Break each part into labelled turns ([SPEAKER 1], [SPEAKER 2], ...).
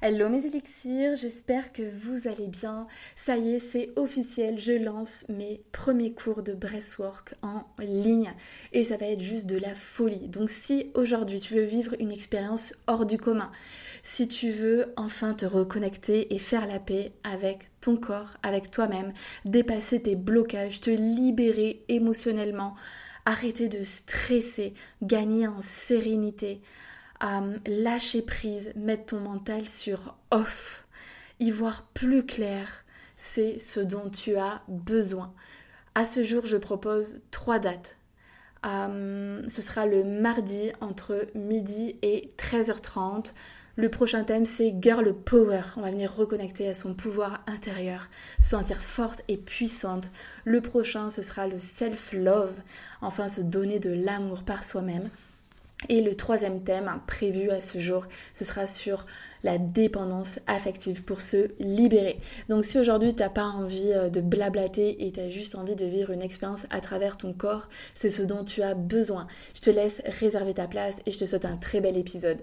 [SPEAKER 1] Hello mes élixirs, j'espère que vous allez bien. Ça y est, c'est officiel, je lance mes premiers cours de breathwork en ligne et ça va être juste de la folie. Donc si aujourd'hui tu veux vivre une expérience hors du commun, si tu veux enfin te reconnecter et faire la paix avec ton corps, avec toi-même, dépasser tes blocages, te libérer émotionnellement, arrêter de stresser, gagner en sérénité, lâcher prise, mettre ton mental sur off, y voir plus clair, c'est ce dont tu as besoin. À ce jour, je propose trois dates. Euh, ce sera le mardi entre midi et 13h30. Le prochain thème, c'est Girl Power. On va venir reconnecter à son pouvoir intérieur, se sentir forte et puissante. Le prochain, ce sera le self-love. Enfin, se donner de l'amour par soi-même. Et le troisième thème prévu à ce jour, ce sera sur la dépendance affective pour se libérer. Donc si aujourd'hui tu n'as pas envie euh, de blablater et tu as juste envie de vivre une expérience à travers ton corps, c'est ce dont tu as besoin. Je te laisse réserver ta place et je te souhaite un très bel épisode.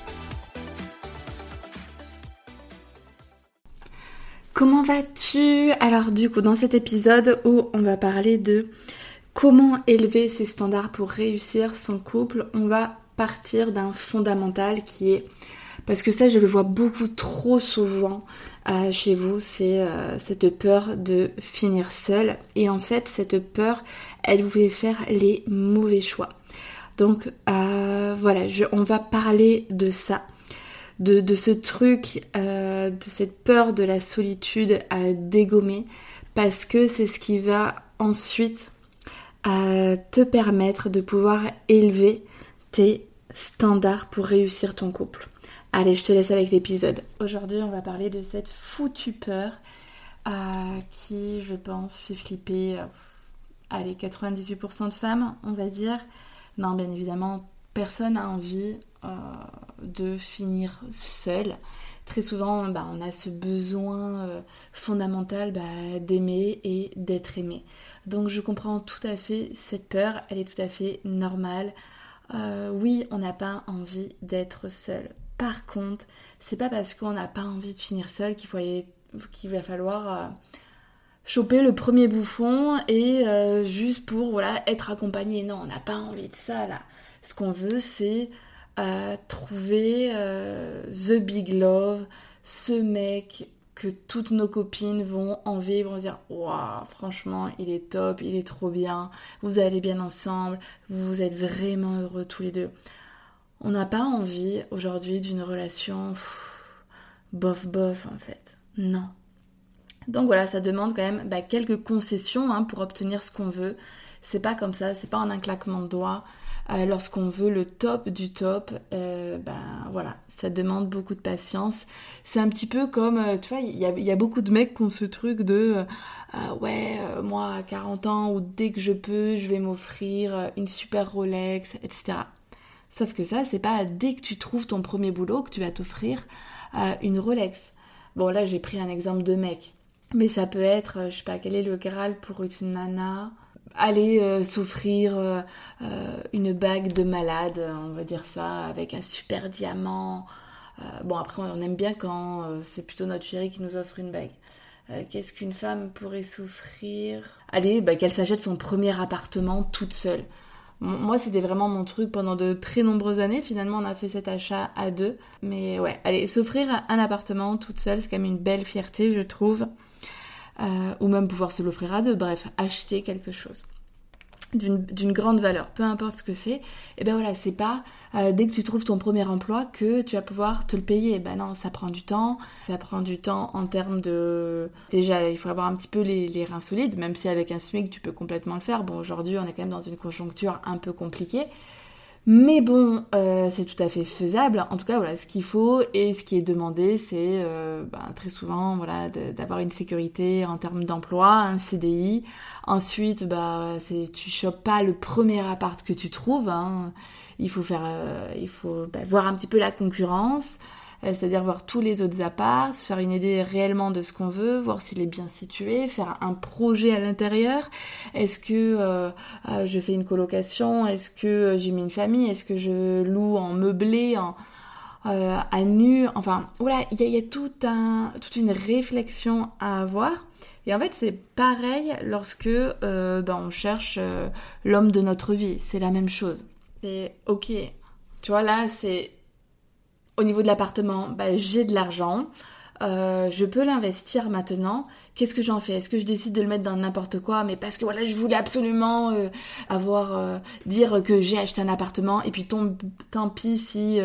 [SPEAKER 1] Comment vas-tu? Alors du coup dans cet épisode où on va parler de comment élever ses standards pour réussir son couple, on va partir d'un fondamental qui est parce que ça je le vois beaucoup trop souvent euh, chez vous, c'est euh, cette peur de finir seule et en fait cette peur elle vous fait faire les mauvais choix. Donc euh, voilà, on va parler de ça de, ce truc, euh, de cette peur de la solitude à dégommer, parce que c'est ce qui va ensuite euh, te permettre de pouvoir élever tes standards pour réussir ton couple. Allez, je te laisse avec l'épisode. Aujourd'hui, on va parler de cette foutue peur euh, qui, je pense, fait flipper allez, 98% de femmes, on va dire. Non, bien évidemment, personne n'a envie euh, de finir seul. Très souvent, bah, on a ce besoin euh, fondamental bah, d'aimer et d'être aimé. Donc je comprends tout à fait cette peur, elle est tout à fait normale. Euh, oui, on n'a pas envie d'être seul. Par contre, c'est pas parce qu'on n'a pas envie de finir seul qu'il faut qu'il va falloir choper le premier bouffon et juste pour être accompagné. Non, on n'a pas envie de ça là. Ce qu'on veut, c'est trouver euh, the big love, ce mec que toutes nos copines vont envier, vont dire waouh, franchement, il est top, il est trop bien, vous allez bien ensemble, vous êtes vraiment heureux tous les deux. On n'a pas envie aujourd'hui d'une relation bof bof en fait. Non. Donc voilà, ça demande quand même bah, quelques concessions hein, pour obtenir ce qu'on veut. C'est pas comme ça, c'est pas en un claquement de doigts. Euh, lorsqu'on veut le top du top, euh, ben voilà, ça demande beaucoup de patience. C'est un petit peu comme, euh, tu vois, il y a, beaucoup de mecs qui ont ce truc de ouais, moi à 40 ans ou dès que je peux, je vais m'offrir une super Rolex, etc. Sauf que ça, c'est pas dès que tu trouves ton premier boulot que tu vas t'offrir une Rolex. Bon, là, j'ai pris un exemple de mec. Mais ça peut être, je sais pas, quel est le Graal pour une nana aller euh, s'offrir euh, euh, une bague de malade, on va dire ça, avec un super diamant. bon, après, on aime bien quand c'est plutôt notre chérie qui nous offre une bague. Qu'est-ce qu'une femme pourrait souffrir Allez, bah, qu'elle s'achète son premier appartement toute seule. Moi, c'était vraiment mon truc pendant de très nombreuses années. Finalement, on a fait cet achat à deux. Mais ouais, allez, s'offrir un appartement toute seule, c'est quand même une belle fierté, je trouve. Euh, ou même pouvoir se l'offrir à deux, bref, acheter quelque chose d'une grande valeur, peu importe ce que c'est, et eh ben voilà, c'est pas euh, dès que tu trouves ton premier emploi que tu vas pouvoir te le payer. Ben non, ça prend du temps. Ça prend du temps en termes de... Déjà, il faut avoir un petit peu les, les reins solides, même si avec un SMIC tu peux complètement le faire. Bon, aujourd'hui, on est quand même dans une conjoncture un peu compliquée. Mais bon, euh, c'est tout à fait faisable. En tout cas, voilà, ce qu'il faut et ce qui est demandé, c'est euh, bah, très souvent, voilà, d'avoir une sécurité en termes d'emploi, un CDI. Ensuite, bah, tu chopes pas le premier appart que tu trouves. Hein. Il faut faire, euh, il faut bah, voir un petit peu la concurrence. Euh, c'est-à-dire voir tous les autres apparts, se faire une idée réellement de ce qu'on veut, voir s'il est bien situé, faire un projet à l'intérieur. Est-ce que euh, euh, je fais une colocation? Est-ce que j'ai mis une famille? Est-ce que je loue en meublé, en, à nu? Enfin, voilà, il y a, tout un, toute une réflexion à avoir. Et en fait, c'est pareil lorsque ben, on cherche l'homme de notre vie. C'est la même chose. C'est ok. Tu vois, là, c'est au niveau de l'appartement, bah, j'ai de l'argent. Euh, je peux l'investir maintenant. Qu'est-ce que j'en fais? Est-ce que je décide de le mettre dans n'importe quoi? Mais parce que voilà, je voulais absolument euh, avoir euh, dire que j'ai acheté un appartement et puis tant pis si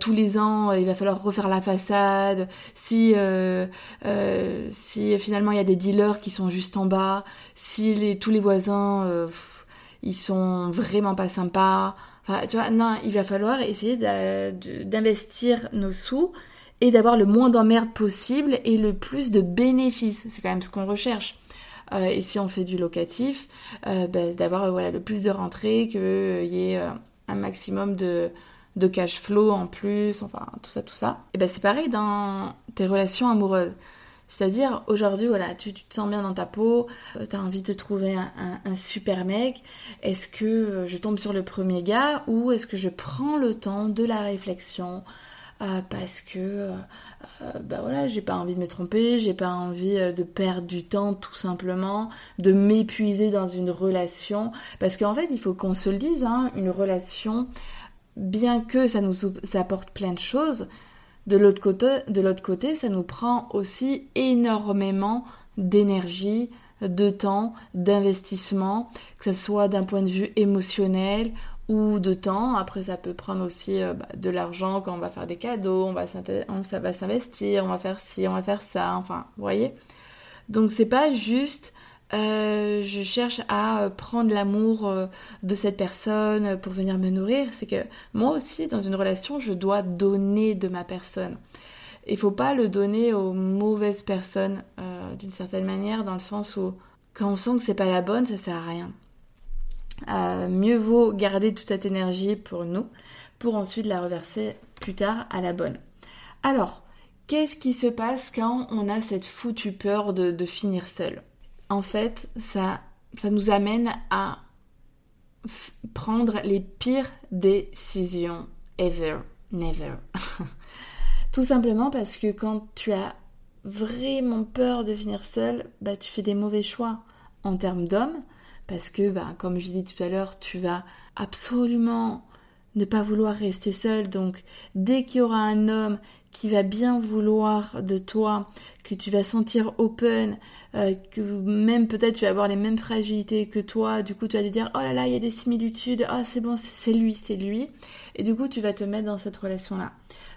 [SPEAKER 1] tous les ans il va falloir refaire la façade, si si finalement il y a des dealers qui sont juste en bas, si les, tous les voisins ils sont vraiment pas sympas tu vois, non, il va falloir essayer d'investir nos sous et d'avoir le moins d'emmerdes possible et le plus de bénéfices. C'est quand même ce qu'on recherche. Euh, et si on fait du locatif, euh, bah, d'avoir euh, voilà, le plus de rentrées, qu'il y ait un maximum de, de cash flow en plus, enfin tout ça, tout ça. Et ben c'est pareil dans tes relations amoureuses. C'est-à-dire, aujourd'hui, voilà, tu, te sens bien dans ta peau, euh, tu as envie de trouver un, un, mec. Est-ce que euh, je tombe sur le premier gars ou est-ce que je prends le temps de la réflexion euh, parce que bah voilà, j'ai pas envie de me tromper, j'ai pas envie de perdre du temps tout simplement, de m'épuiser dans une relation. Parce qu'en fait, il faut qu'on se le dise, hein, une relation, bien que ça nous ça apporte plein de choses, de l'autre côté, ça nous prend aussi énormément d'énergie, de temps, d'investissement, que ce soit d'un point de vue émotionnel ou de temps. Après, ça peut prendre aussi euh, bah, de l'argent quand on va faire des cadeaux, on va, ça va s'investir, on va faire ci, on va faire ça, enfin, vous voyez? Donc c'est pas juste euh, je cherche à euh, prendre l'amour euh, de cette personne pour venir me nourrir. C'est que moi aussi, dans une relation, je dois donner de ma personne. Il faut pas le donner aux mauvaises personnes d'une certaine manière, dans le sens où quand on sent que c'est pas la bonne, ça sert à rien. mieux vaut garder toute cette énergie pour nous, pour ensuite la reverser plus tard à la bonne. Alors, qu'est-ce qui se passe quand on a cette foutue peur de finir seul? En fait, ça, ça nous amène à prendre les pires décisions ever, never. Tout simplement parce que quand tu as vraiment peur de finir seul, bah, tu fais des mauvais choix en termes d'hommes, parce que, bah, comme je dit tout à l'heure, tu vas absolument ne pas vouloir rester seul. Donc, dès qu'il y aura un homme qui va bien vouloir de toi, que tu vas sentir open, euh, que même peut-être tu vas avoir les mêmes fragilités que toi, du coup tu vas te dire oh là là il y a des similitudes, oh, c'est bon c'est lui, c'est lui, et du coup tu vas te mettre dans cette relation-là.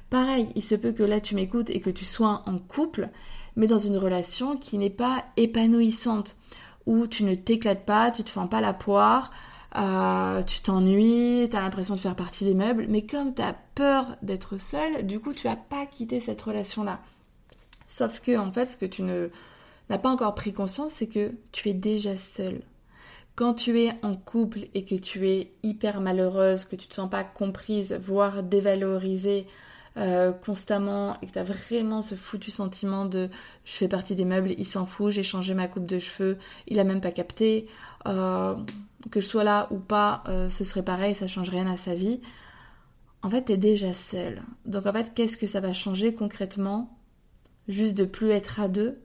[SPEAKER 1] Pareil, il se peut que là tu m'écoutes et que tu sois en couple, mais dans une relation qui n'est pas épanouissante, où tu ne t'éclates pas, tu te fends pas la poire, euh, tu t'ennuies, tu as l'impression de faire partie des meubles, mais comme tu as peur d'être seule, du coup tu vas pas quitter cette relation-là. Sauf que en fait, ce que tu n'as pas encore pris conscience, c'est que tu es déjà seule. Quand tu es en couple et que tu es hyper malheureuse, que tu te sens pas comprise, voire dévalorisée euh, constamment et que tu as vraiment ce foutu sentiment de je fais partie des meubles, il s'en fout, j'ai changé ma coupe de cheveux, il a même pas capté, euh, que je sois là ou pas, euh, ce serait pareil, ça change rien à sa vie. En fait, tu es déjà seule. Donc en fait, qu'est-ce que ça va changer concrètement Juste de plus être à deux?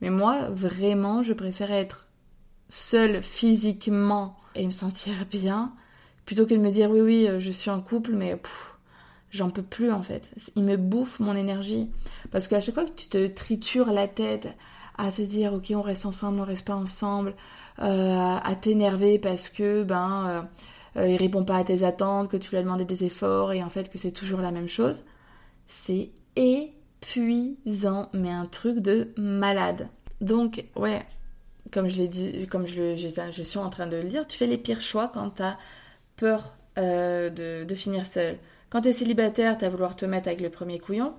[SPEAKER 1] Mais moi, vraiment, je préfère être seule physiquement et me sentir bien, plutôt que de me dire oui, oui, euh, je suis en couple, mais j'en peux plus en fait. Il me bouffe mon énergie. Parce qu'à chaque fois que tu te tritures la tête à te dire ok, on reste ensemble, on reste pas ensemble, euh, à t'énerver parce que ben euh, euh, il répond pas à tes attentes, que tu lui as demandé des efforts et en fait que c'est toujours la même chose, c'est épuisant, mais un truc de malade. Donc ouais, comme je l'ai dit, comme je, je, suis en train de le dire, tu fais les pires choix quand tu as peur de, de, finir seul. Quand tu es célibataire, tu vas vouloir te mettre avec le premier couillon.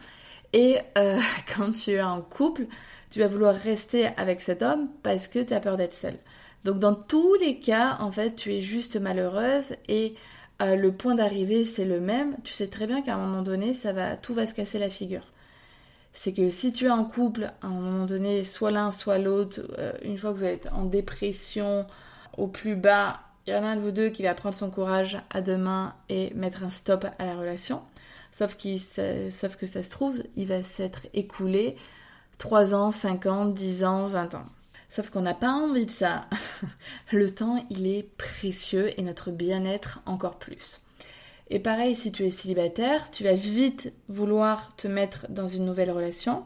[SPEAKER 1] Et quand tu es en couple, tu vas vouloir rester avec cet homme parce que tu as peur d'être seule. Donc dans tous les cas, en fait, tu es juste malheureuse et euh, le point d'arrivée, c'est le même. Tu sais très bien qu'à un moment donné, ça va, tout va se casser la figure. C'est que si tu es en couple, à un moment donné, soit l'un, soit l'autre, euh, une fois que vous êtes en dépression au plus bas, il y en a un de vous deux qui va prendre son courage à deux mains et mettre un stop à la relation. Sauf, sauf que ça se trouve, il va s'être écoulé 3 ans, 5 ans, 10 ans, 20 ans. Sauf qu'on n'a pas envie de ça. Le temps, il est précieux et notre bien-être encore plus. Et pareil, si tu es célibataire, tu vas vite vouloir te mettre dans une nouvelle relation.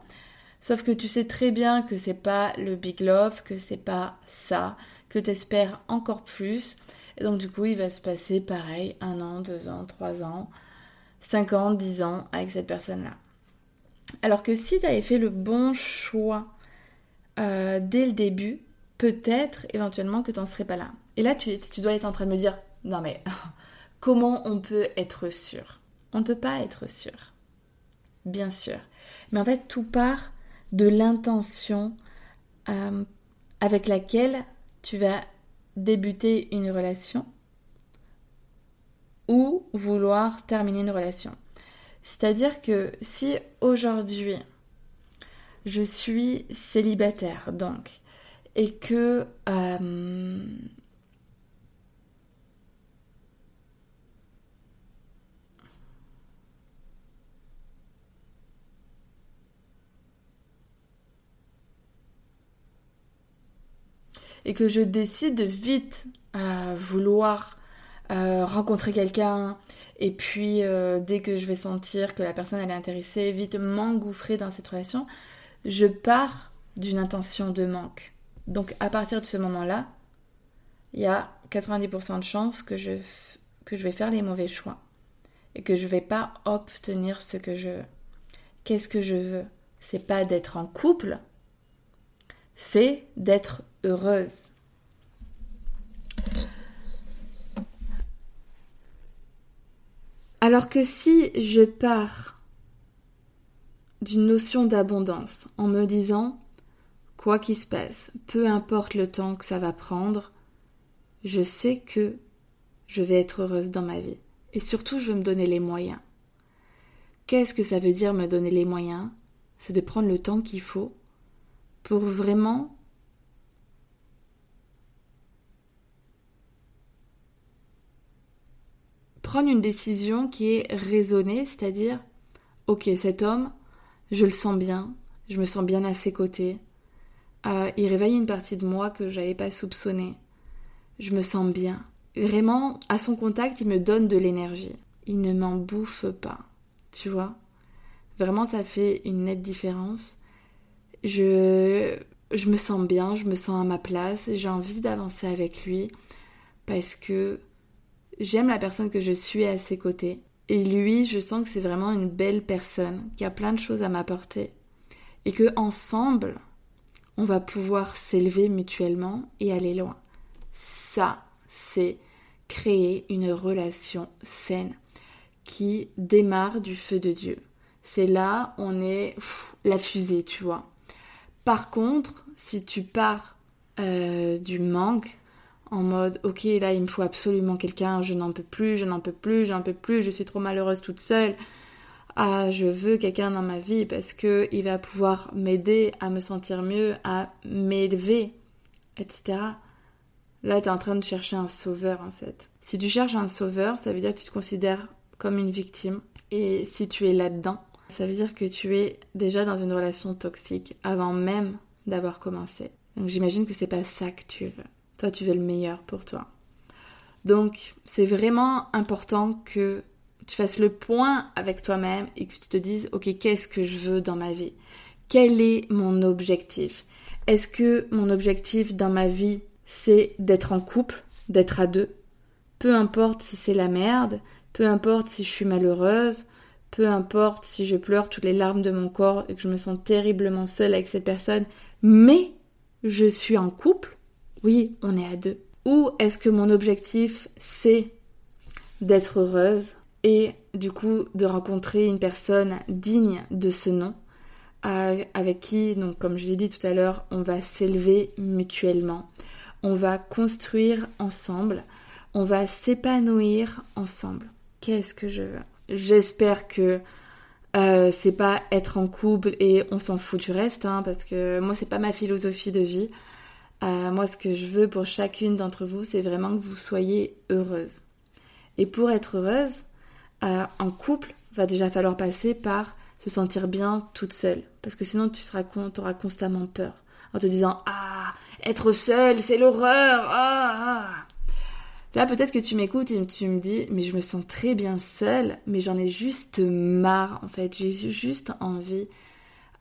[SPEAKER 1] Sauf que tu sais très bien que c'est pas le big love, que c'est pas ça, que tu espères encore plus. Et donc du coup, il va se passer pareil, un an, deux ans, trois ans, cinq ans, dix ans avec cette personne-là. Alors que si tu avais fait le bon choix euh, dès le début, peut-être éventuellement que tu n'en serais pas là. Et là, tu, dois être en train de me dire, non mais comment on peut être sûr? On ne peut pas être sûr. Bien sûr. Mais en fait, tout part de l'intention euh, avec laquelle tu vas débuter une relation ou vouloir terminer une relation. C'est-à-dire que si aujourd'hui je suis célibataire donc, et que euh, et que je décide de vite euh, vouloir euh, rencontrer quelqu'un et puis dès que je vais sentir que la personne elle est intéressée, vite m'engouffrer dans cette relation, je pars d'une intention de manque. Donc à partir de ce moment-là, il y a 90% de chances que je, que je vais faire les mauvais choix et que je vais pas obtenir ce que je veux. Qu'est-ce que je veux C'est pas d'être en couple, c'est d'être heureuse. Alors que si je pars d'une notion d'abondance en me disant quoi qu'il se passe, peu importe le temps que ça va prendre, je sais que je vais être heureuse dans ma vie. Et surtout, je veux me donner les moyens. Qu'est-ce que ça veut dire me donner les moyens? C'est de prendre le temps qu'il faut pour vraiment prendre une décision qui est raisonnée, c'est-à-dire, ok, cet homme, je le sens bien, je me sens bien à ses côtés. Euh, il réveille une partie de moi que j'avais pas soupçonnée. Je me sens bien. Vraiment, à son contact, il me donne de l'énergie. Il ne m'en bouffe pas. Tu vois Vraiment, ça fait une nette différence. Je, je me sens bien, je me sens à ma place, j'ai envie d'avancer avec lui parce que j'aime la personne que je suis à ses côtés. Et lui, je sens que c'est vraiment une belle personne, qui a plein de choses à m'apporter. Et que ensemble, on va pouvoir s'élever mutuellement et aller loin. Ça, c'est créer une relation saine qui démarre du feu de Dieu. C'est là, on est la fusée, tu vois. Par contre, si tu pars euh, du manque, en mode ok là il me faut absolument quelqu'un, je n'en peux plus, je n'en peux plus, j'en peux plus, je suis trop malheureuse toute seule. Ah, je veux quelqu'un dans ma vie parce que il va pouvoir m'aider à me sentir mieux, à m'élever, etc. Là, tu es en train de chercher un sauveur en fait. Si tu cherches un sauveur, ça veut dire que tu te considères comme une victime. Et si tu es là-dedans, ça veut dire que tu es déjà dans une relation toxique avant même d'avoir commencé. Donc j'imagine que c'est pas ça que tu veux. Tu veux le meilleur pour toi. Donc, c'est vraiment important que tu fasses le point avec toi-même et que tu te dises, ok, qu'est-ce que je veux dans ma vie? Quel est mon objectif? Est-ce que mon objectif dans ma vie, c'est d'être en couple, d'être à deux? Peu importe si c'est la merde, peu importe si je suis malheureuse, peu importe si je pleure toutes les larmes de mon corps et que je me sens terriblement seule avec cette personne, mais je suis en couple oui, on est à deux. Ou est-ce que mon objectif, c'est d'être heureuse et du coup de rencontrer une personne digne de ce nom avec qui, donc comme je l'ai dit tout à l'heure, on va s'élever mutuellement, on va construire ensemble, on va s'épanouir ensemble. Qu'est-ce que je veux? J'espère que euh, c'est pas être en couple et on s'en fout du reste, hein, parce que moi c'est pas ma philosophie de vie. Euh, moi ce que je veux pour chacune d'entre vous, c'est vraiment que vous soyez heureuse. Et pour être heureuse, euh, en couple, va déjà falloir passer par se sentir bien toute seule. Parce que sinon, tu seras, auras constamment peur. En te disant Ah, être seule, c'est l'horreur. Ah, ah. Là, peut-être que tu m'écoutes et tu me dis Mais je me sens très bien seule, mais j'en ai juste marre, en fait. J'ai juste envie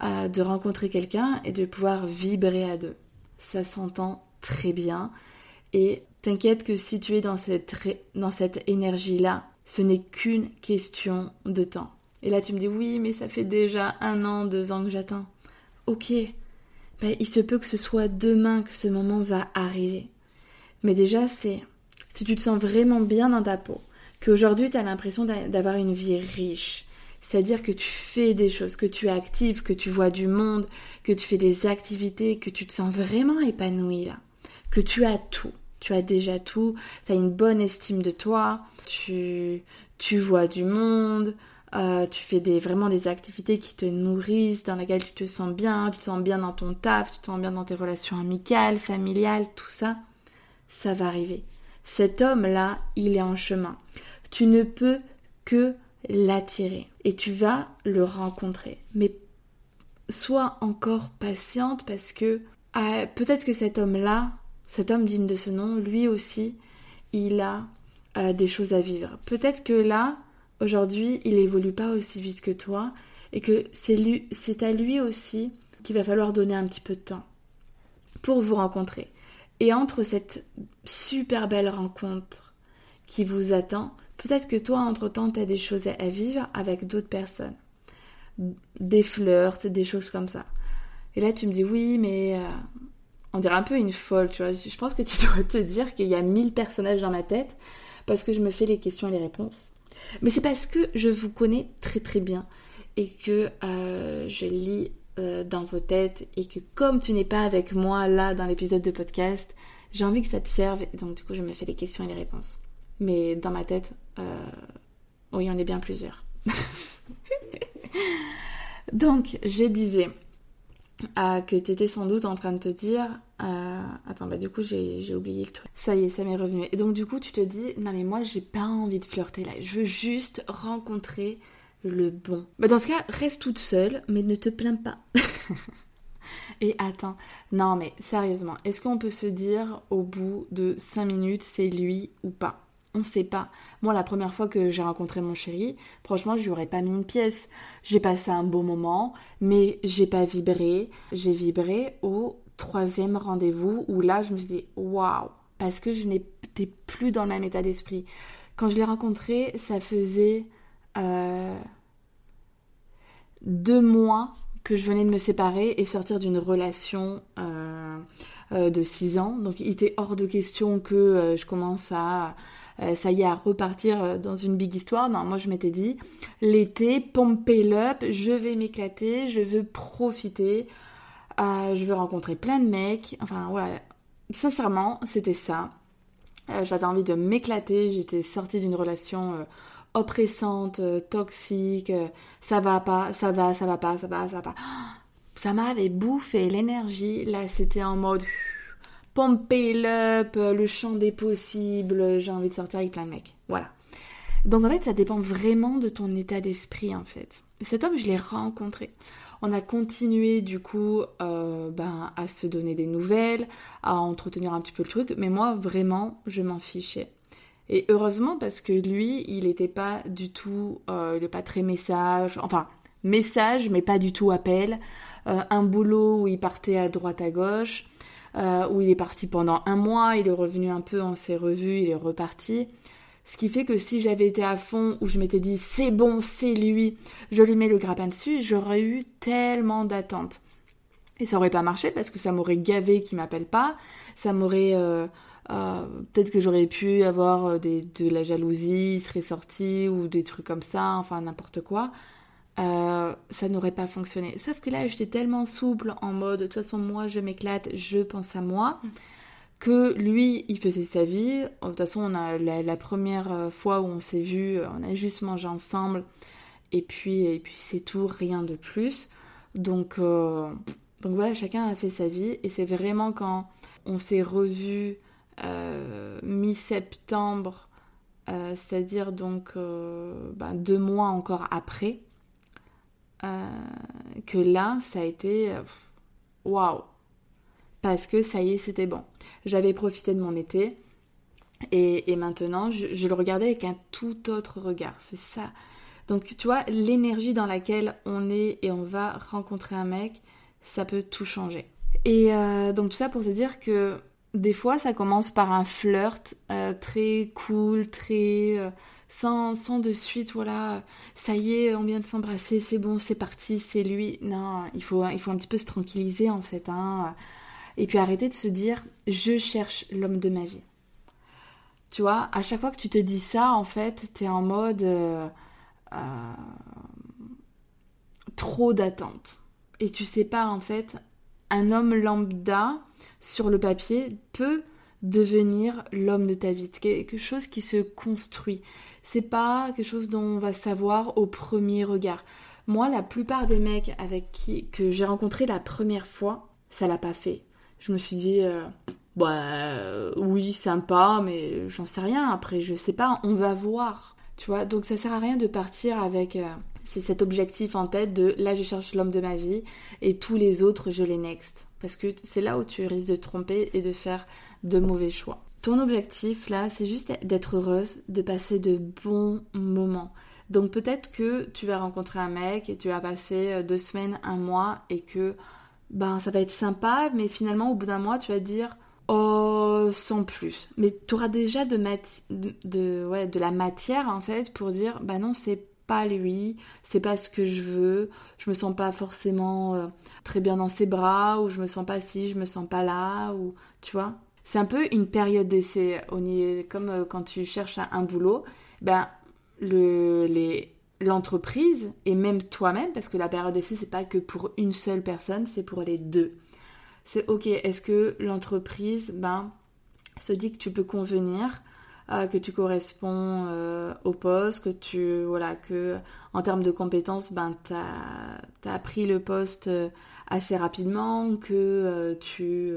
[SPEAKER 1] euh, de rencontrer quelqu'un et de pouvoir vibrer à deux. Ça s'entend très bien. Et t'inquiète que si tu es dans cette, dans cette énergie-là, ce n'est qu'une question de temps. Et là, tu me dis, oui, mais ça fait déjà un an, deux ans que j'attends. Ok, ben, il se peut que ce soit demain que ce moment va arriver. Mais déjà, c'est si tu te sens vraiment bien dans ta peau, qu'aujourd'hui tu as l'impression d'avoir une vie riche, c'est-à-dire que tu fais des choses, que tu es active, que tu vois du monde, que tu fais des activités, que tu te sens vraiment épanoui là, que tu as tout. Tu as déjà tout, tu as une bonne estime de toi, tu, tu vois du monde, euh, tu fais des, vraiment des activités qui te nourrissent, dans lesquelles tu te sens bien, tu te sens bien dans ton taf, tu te sens bien dans tes relations amicales, familiales, tout ça, ça va arriver. Cet homme-là, il est en chemin. Tu ne peux que l'attirer et tu vas le rencontrer. Mais sois encore patiente parce que euh, peut-être que cet homme-là, cet homme digne de ce nom, lui aussi, il a euh, des choses à vivre. Peut-être que là, aujourd'hui, il évolue pas aussi vite que toi et que c'est à lui aussi qu'il va falloir donner un petit peu de temps pour vous rencontrer. Et entre cette super belle rencontre qui vous attend, peut-être que toi, entre-temps, tu as des choses à vivre avec d'autres personnes. Des flirts, des choses comme ça. Et là, tu me dis, oui, mais euh, on dirait un peu une folle, tu vois. Je pense que tu dois te dire qu'il y a mille personnages dans ma tête parce que je me fais les questions et les réponses. Mais c'est parce que je vous connais très très bien et que euh, je lis euh, dans vos têtes et que comme tu n'es pas avec moi là dans l'épisode de podcast, j'ai envie que ça te serve donc du coup je me fais les questions et les réponses. Mais dans ma tête, euh, oui, on est bien plusieurs. donc je disais que tu étais sans doute en train de te dire euh, attends, bah du coup j'ai oublié le truc. Ça y est, ça m'est revenu. Et donc du coup tu te dis, non mais moi j'ai pas envie de flirter là, je veux juste rencontrer le bon. Bah dans ce cas, reste toute seule, mais ne te plains pas. Et attends, non mais sérieusement, est-ce qu'on peut se dire au bout de 5 minutes c'est lui ou pas? On sait pas. Moi, la première fois que j'ai rencontré mon chéri, franchement, je lui aurais pas mis une pièce. J'ai passé un beau moment, mais j'ai pas vibré. J'ai vibré au troisième rendez-vous où là, je me suis dit waouh, parce que je n'étais plus dans le même état d'esprit. Quand je l'ai rencontré, ça faisait euh, deux mois que je venais de me séparer et sortir d'une relation euh, euh, de six ans. Donc, il était hors de question que je commence à ça y est, à repartir dans une big histoire. Non, moi je m'étais dit, l'été, pompe up, je vais m'éclater, je veux profiter, euh, je veux rencontrer plein de mecs. Enfin, voilà. Sincèrement, c'était ça. Euh, j'avais envie de m'éclater. J'étais sortie d'une relation euh, oppressante, toxique. ça va pas, ça va, ça va pas, ça va, ça va pas. Ça m'avait bouffé l'énergie. Là, c'était en mode pomper up, le champ des possibles. J'ai envie de sortir avec plein de mecs. Voilà. Donc en fait, ça dépend vraiment de ton état d'esprit en fait. Cet homme, je l'ai rencontré. On a continué du coup euh, ben, à se donner des nouvelles, à entretenir un petit peu le truc, mais moi vraiment je m'en fichais. Et heureusement parce que lui, il n'était pas du tout, il n'est pas très message, enfin message mais pas du tout appel. Euh, un boulot où il partait à droite à gauche, où il est parti pendant un mois, il est revenu un peu, on s'est revu, il est reparti. Ce qui fait que si j'avais été à fond, où je m'étais dit c'est bon, c'est lui, je lui mets le grappin dessus, j'aurais eu tellement d'attentes. Et ça aurait pas marché parce que ça m'aurait gavé qu'il m'appelle pas, ça m'aurait euh, euh, peut-être que j'aurais pu avoir euh, de la jalousie, il serait sorti ou des trucs comme ça, enfin n'importe quoi. Euh, ça n'aurait pas fonctionné. Sauf que là, j'étais tellement souple en mode, de toute façon, moi, je m'éclate, je pense à moi, que lui, il faisait sa vie. De toute façon, on a la, première fois où on s'est vu, on a juste mangé ensemble, et puis, et puis c'est tout, rien de plus. Donc, donc voilà, chacun a fait sa vie, et c'est vraiment quand on s'est revus euh, mi-septembre, euh, c'est-à-dire donc euh, ben, deux mois encore après, que là, ça a été waouh! Parce que ça y est, c'était bon. J'avais profité de mon été et, maintenant, je, le regardais avec un tout autre regard. C'est ça. Donc, tu vois, l'énergie dans laquelle on est et on va rencontrer un mec, ça peut tout changer. Et donc, tout ça pour te dire que des fois, ça commence par un flirt euh, très cool, très... Euh, sans, sans, de suite, voilà, ça y est, on vient de s'embrasser, c'est bon, c'est parti, c'est lui. Non, il faut, il faut un petit peu se tranquilliser en fait. Hein. Et puis arrêter de se dire, je cherche l'homme de ma vie. Tu vois, à chaque fois que tu te dis ça, en fait, t'es en mode euh, trop d'attente. Et tu sais pas, en fait, un homme lambda sur le papier peut devenir l'homme de ta vie, quelque chose qui se construit. C'est pas quelque chose dont on va savoir au premier regard. Moi, la plupart des mecs avec qui que j'ai rencontré la première fois, ça l'a pas fait. Je me suis dit, euh, bah oui, sympa, mais j'en sais rien. Après, je sais pas, on va voir. Tu vois, donc ça sert à rien de partir avec euh, c'est cet objectif en tête de là je cherche l'homme de ma vie et tous les autres je les next. Parce que c'est là où tu risques de te tromper et de faire de mauvais choix. Ton objectif là, c'est juste d'être heureuse, de passer de bons moments. Donc peut-être que tu vas rencontrer un mec et tu vas passer euh, deux semaines, un mois et que ben ça va être sympa, mais finalement au bout d'un mois tu vas dire oh sans plus. Mais tu auras déjà de, la matière en fait pour dire bah non c'est pas lui, c'est pas ce que je veux, je me sens pas forcément euh, très bien dans ses bras, ou je me sens pas ci, je me sens pas là, ou tu vois. C'est un peu une période d'essai, comme euh, quand tu cherches un, boulot, ben le, les, l'entreprise et même toi-même, parce que la période d'essai c'est pas que pour une seule personne, c'est pour les deux. C'est ok, est-ce que l'entreprise ben, se dit que tu peux convenir euh, que tu corresponds euh, au poste, que tu voilà que en termes de compétences, ben t'as as appris le poste assez rapidement, que tu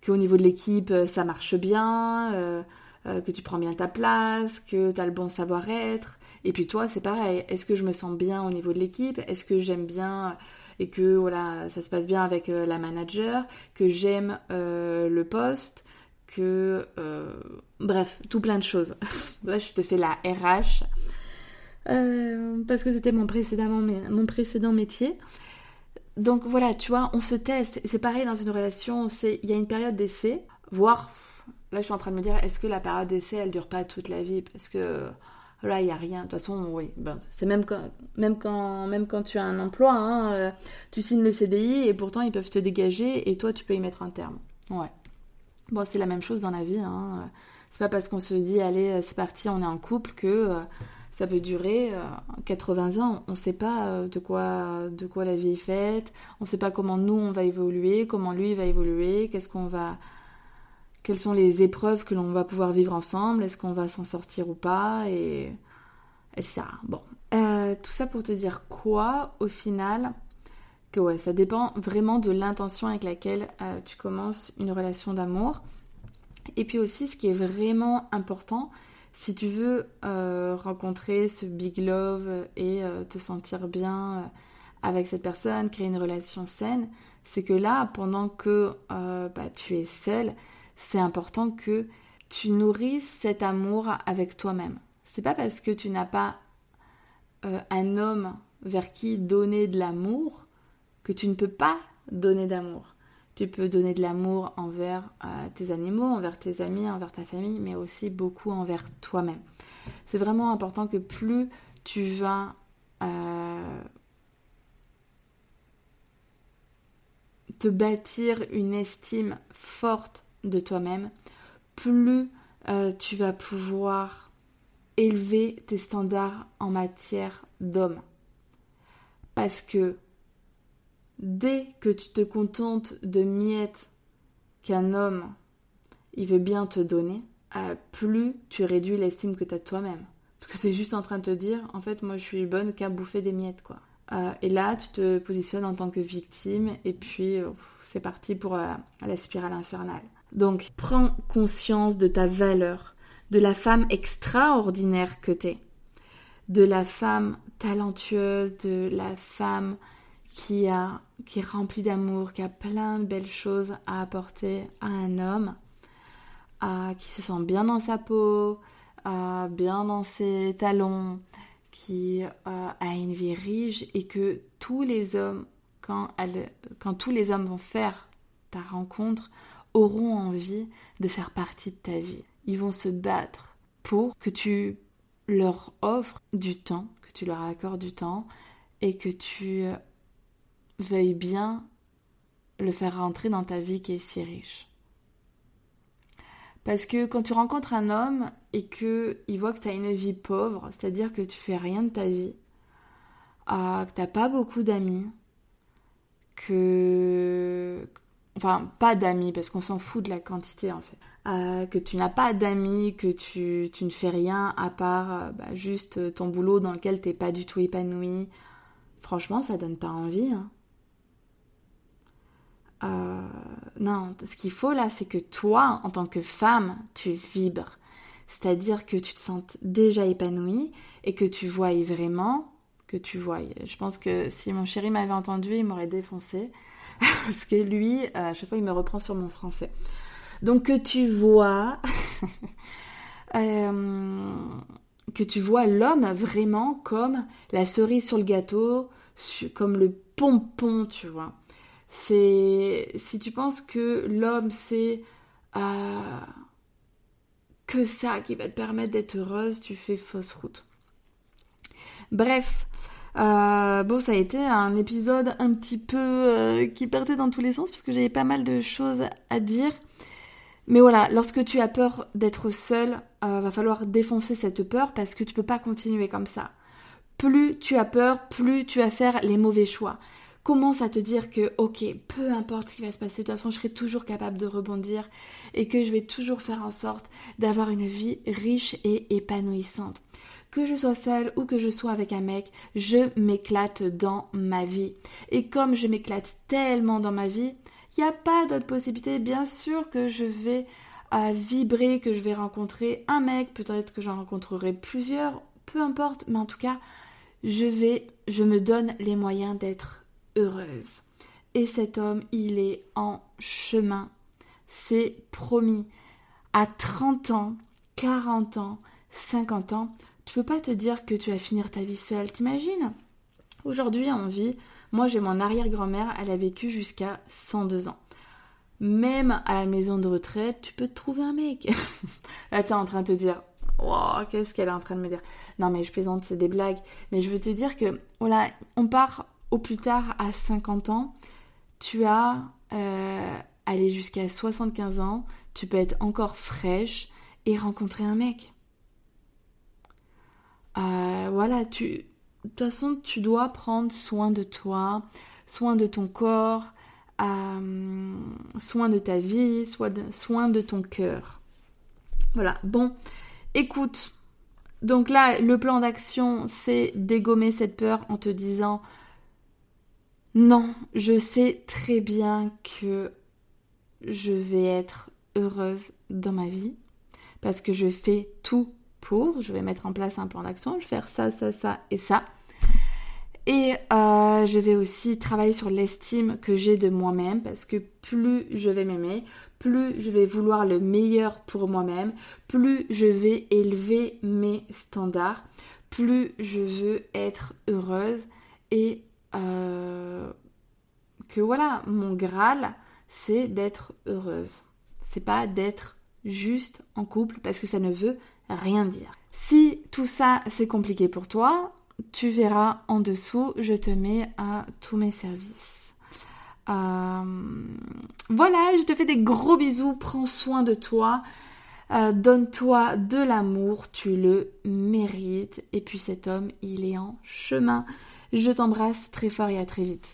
[SPEAKER 1] que au niveau de l'équipe ça marche bien, que tu prends bien ta place, que tu as le bon savoir-être. Et puis toi, c'est pareil. Est-ce que je me sens bien au niveau de l'équipe? Est-ce que j'aime bien et que voilà, ça se passe bien avec la manager, que j'aime le poste, que... Euh, bref, tout plein de choses. Là, je te fais la RH. Euh, parce que c'était mon, mon précédent métier. Donc voilà, tu vois, on se teste. C'est pareil dans une relation, il y a une période d'essai, voire, là je suis en train de me dire, est-ce que la période d'essai, elle dure pas toute la vie? Parce que là, il n'y a rien. De toute façon, oui, ben, c'est même quand, même, quand, même quand tu as un emploi, hein, euh, tu signes le CDI et pourtant ils peuvent te dégager et toi, tu peux y mettre un terme. Ouais. Bon, c'est la même chose dans la vie. Hein. C'est pas parce qu'on se dit, allez, c'est parti, on est en couple que euh, ça peut durer 80 euh, ans. On ne sait pas euh, de quoi, de quoi la vie est faite. On ne sait pas comment nous, on va évoluer, comment lui va évoluer, qu'est-ce qu'on va... Quelles sont les épreuves que l'on va pouvoir vivre ensemble Est-ce qu'on va s'en sortir ou pas et... ça. Bon. tout ça pour te dire quoi, au final que ouais, ça dépend vraiment de l'intention avec laquelle euh, tu commences une relation d'amour. Et puis aussi, ce qui est vraiment important, si tu veux euh, rencontrer ce big love et euh, te sentir bien avec cette personne, créer une relation saine, c'est que là, pendant que bah, tu es seule, c'est important que tu nourrisses cet amour avec toi-même. C'est pas parce que tu n'as pas un homme vers qui donner de l'amour que tu ne peux pas donner d'amour. Tu peux donner de l'amour envers euh, tes animaux, envers tes amis, envers ta famille, mais aussi beaucoup envers toi-même. C'est vraiment important que plus tu vas euh, te bâtir une estime forte de toi-même, plus euh, tu vas pouvoir élever tes standards en matière d'homme. Parce que dès que tu te contentes de miettes qu'un homme il veut bien te donner, euh, plus tu réduis l'estime que tu as de toi-même. Parce que tu es juste en train de te dire, en fait, moi je suis bonne qu'à bouffer des miettes, quoi. Euh, et là, tu te positionnes en tant que victime, et puis c'est parti pour la spirale infernale. Donc, prends conscience de ta valeur, de la femme extraordinaire que t'es, de la femme talentueuse, de la femme qui a qui est remplie d'amour, qui a plein de belles choses à apporter à un homme, qui se sent bien dans sa peau, bien dans ses talons, qui euh, a une vie riche et que tous les hommes, quand, quand tous les hommes vont faire ta rencontre, auront envie de faire partie de ta vie. Ils vont se battre pour que tu leur offres du temps, que tu leur accordes du temps et que tu veuilles bien le faire rentrer dans ta vie qui est si riche. Parce que quand tu rencontres un homme et qu'il voit que tu as une vie pauvre, c'est-à-dire que tu fais rien de ta vie, ah, que tu n'as pas beaucoup d'amis, que enfin pas d'amis parce qu'on s'en fout de la quantité en fait, euh, que tu n'as pas d'amis, que tu, tu, ne fais rien à part euh, bah, juste ton boulot dans lequel t'es pas du tout épanoui, franchement ça donne pas envie. Hein. Euh, non, ce qu'il faut là, c'est que toi, en tant que femme, tu vibres. C'est-à-dire que tu te sentes déjà épanouie et que tu vois vraiment, que tu vois. Je pense que si mon chéri m'avait entendu, il m'aurait défoncé. parce que lui, euh, à chaque fois, il me reprend sur mon français. Donc que tu vois, euh, que tu vois l'homme vraiment comme la cerise sur le gâteau, comme le pompon, tu vois. C'est si tu penses que l'homme c'est euh, que ça qui va te permettre d'être heureuse, tu fais fausse route. Bref, euh, bon, ça a été un épisode un petit peu euh, qui partait dans tous les sens parce que j'avais pas mal de choses à dire. Mais voilà, lorsque tu as peur d'être seul, va falloir défoncer cette peur parce que tu peux pas continuer comme ça. Plus tu as peur, plus tu vas faire les mauvais choix. Commence à te dire que, ok, peu importe ce qui va se passer, de toute façon, je serai toujours capable de rebondir et que je vais toujours faire en sorte d'avoir une vie riche et épanouissante que je sois seule ou que je sois avec un mec, je m'éclate dans ma vie. Et comme je m'éclate tellement dans ma vie, il n'y a pas d'autre possibilité. Bien sûr que je vais euh, vibrer, que je vais rencontrer un mec, peut-être que j'en rencontrerai plusieurs, peu importe, mais en tout cas, je vais, je me donne les moyens d'être heureuse. Et cet homme, il est en chemin. C'est promis. À 30 ans, 40 ans, 50 ans, tu peux pas te dire que tu vas finir ta vie seule, t'imagines? Aujourd'hui, on vit, moi j'ai mon arrière-grand-mère, elle a vécu jusqu'à 102 ans. Même à la maison de retraite, tu peux te trouver un mec. Là, t'es en train de te dire, oh, qu'est-ce qu'elle est en train de me dire? Non, mais je plaisante, c'est des blagues. Mais je veux te dire que, voilà, on part au plus tard à 50 ans. Tu as, euh, aller jusqu'à 75 ans, tu peux être encore fraîche et rencontrer un mec. Euh, voilà, tu, de toute façon, tu dois prendre soin de toi, soin de ton corps, euh, soin de ta vie, soin soin de ton cœur. Voilà, bon, écoute, donc là, le plan d'action, c'est dégommer cette peur en te disant, non, je sais très bien que je vais être heureuse dans ma vie parce que je fais tout pour, je vais mettre en place un plan d'action, je vais faire ça, ça, ça et ça. Et euh, je vais aussi travailler sur l'estime que j'ai de moi-même parce que plus je vais m'aimer, plus je vais vouloir le meilleur pour moi-même, plus je vais élever mes standards, plus je veux être heureuse et euh, que voilà, mon Graal, c'est d'être heureuse. C'est pas d'être juste en couple parce que ça ne veut rien dire. Si tout ça c'est compliqué pour toi, tu verras en dessous, je te mets à tous mes services. Euh, voilà, je te fais des gros bisous, prends soin de toi. Euh, donne-toi de l'amour, tu le mérites. Et puis cet homme, il est en chemin. Je t'embrasse très fort et à très vite.